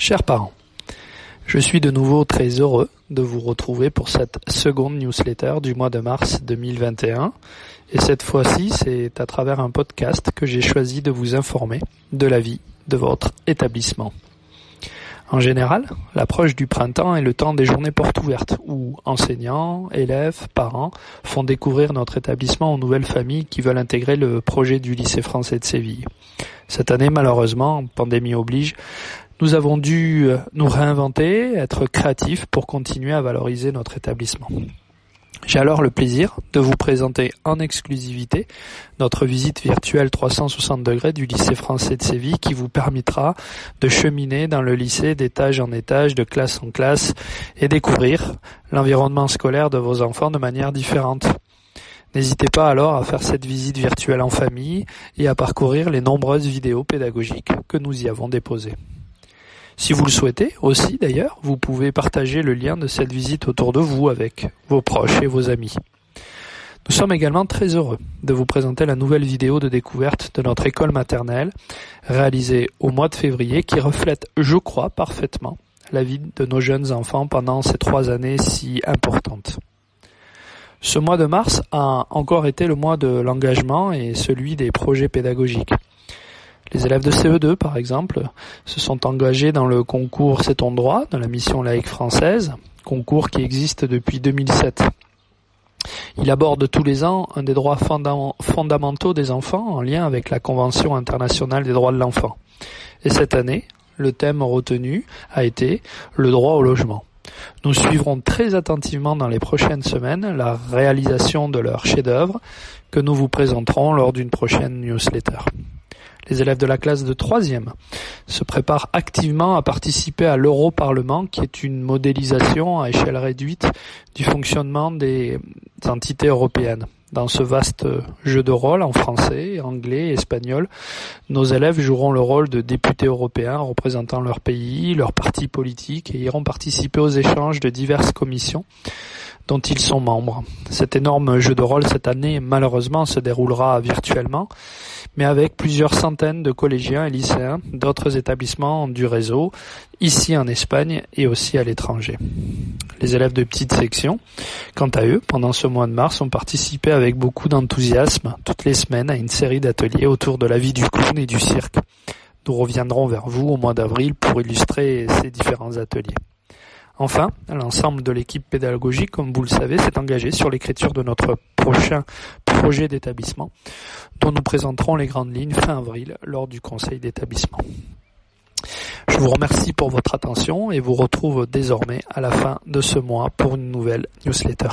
Chers parents, je suis de nouveau très heureux de vous retrouver pour cette seconde newsletter du mois de mars 2021. Et cette fois-ci, c'est à travers un podcast que j'ai choisi de vous informer de la vie de votre établissement. En général, l'approche du printemps est le temps des journées portes ouvertes, où enseignants, élèves, parents font découvrir notre établissement aux nouvelles familles qui veulent intégrer le projet du lycée français de Séville. Cette année, malheureusement, pandémie oblige, nous avons dû nous réinventer, être créatifs pour continuer à valoriser notre établissement. J'ai alors le plaisir de vous présenter en exclusivité notre visite virtuelle 360 degrés du lycée français de Séville qui vous permettra de cheminer dans le lycée d'étage en étage, de classe en classe et découvrir l'environnement scolaire de vos enfants de manière différente. N'hésitez pas alors à faire cette visite virtuelle en famille et à parcourir les nombreuses vidéos pédagogiques que nous y avons déposées. Si vous le souhaitez aussi d'ailleurs, vous pouvez partager le lien de cette visite autour de vous avec vos proches et vos amis. Nous sommes également très heureux de vous présenter la nouvelle vidéo de découverte de notre école maternelle, réalisée au mois de février, qui reflète, je crois, parfaitement la vie de nos jeunes enfants pendant ces trois années si importantes. Ce mois de mars a encore été le mois de l'engagement et celui des projets pédagogiques. Les élèves de CE2, par exemple, se sont engagés dans le concours C'est ton droit de la mission laïque française, concours qui existe depuis 2007. Il aborde tous les ans un des droits fondamentaux des enfants en lien avec la Convention internationale des droits de l'enfant. Et cette année, le thème retenu a été le droit au logement. Nous suivrons très attentivement dans les prochaines semaines la réalisation de leur chef-d'œuvre que nous vous présenterons lors d'une prochaine newsletter. Les élèves de la classe de troisième se préparent activement à participer à l'Europarlement, qui est une modélisation à échelle réduite du fonctionnement des entités européennes. Dans ce vaste jeu de rôle en français, anglais et espagnol, nos élèves joueront le rôle de députés européens représentant leur pays, leur parti politique et iront participer aux échanges de diverses commissions dont ils sont membres. Cet énorme jeu de rôle cette année, malheureusement, se déroulera virtuellement, mais avec plusieurs centaines de collégiens et lycéens d'autres établissements du réseau, ici en Espagne et aussi à l'étranger. Les élèves de petites sections, quant à eux, pendant ce mois de mars, ont participé avec beaucoup d'enthousiasme toutes les semaines à une série d'ateliers autour de la vie du clown et du cirque. Nous reviendrons vers vous au mois d'avril pour illustrer ces différents ateliers. Enfin, l'ensemble de l'équipe pédagogique, comme vous le savez, s'est engagé sur l'écriture de notre prochain projet d'établissement, dont nous présenterons les grandes lignes fin avril lors du conseil d'établissement. Je vous remercie pour votre attention et vous retrouve désormais à la fin de ce mois pour une nouvelle newsletter.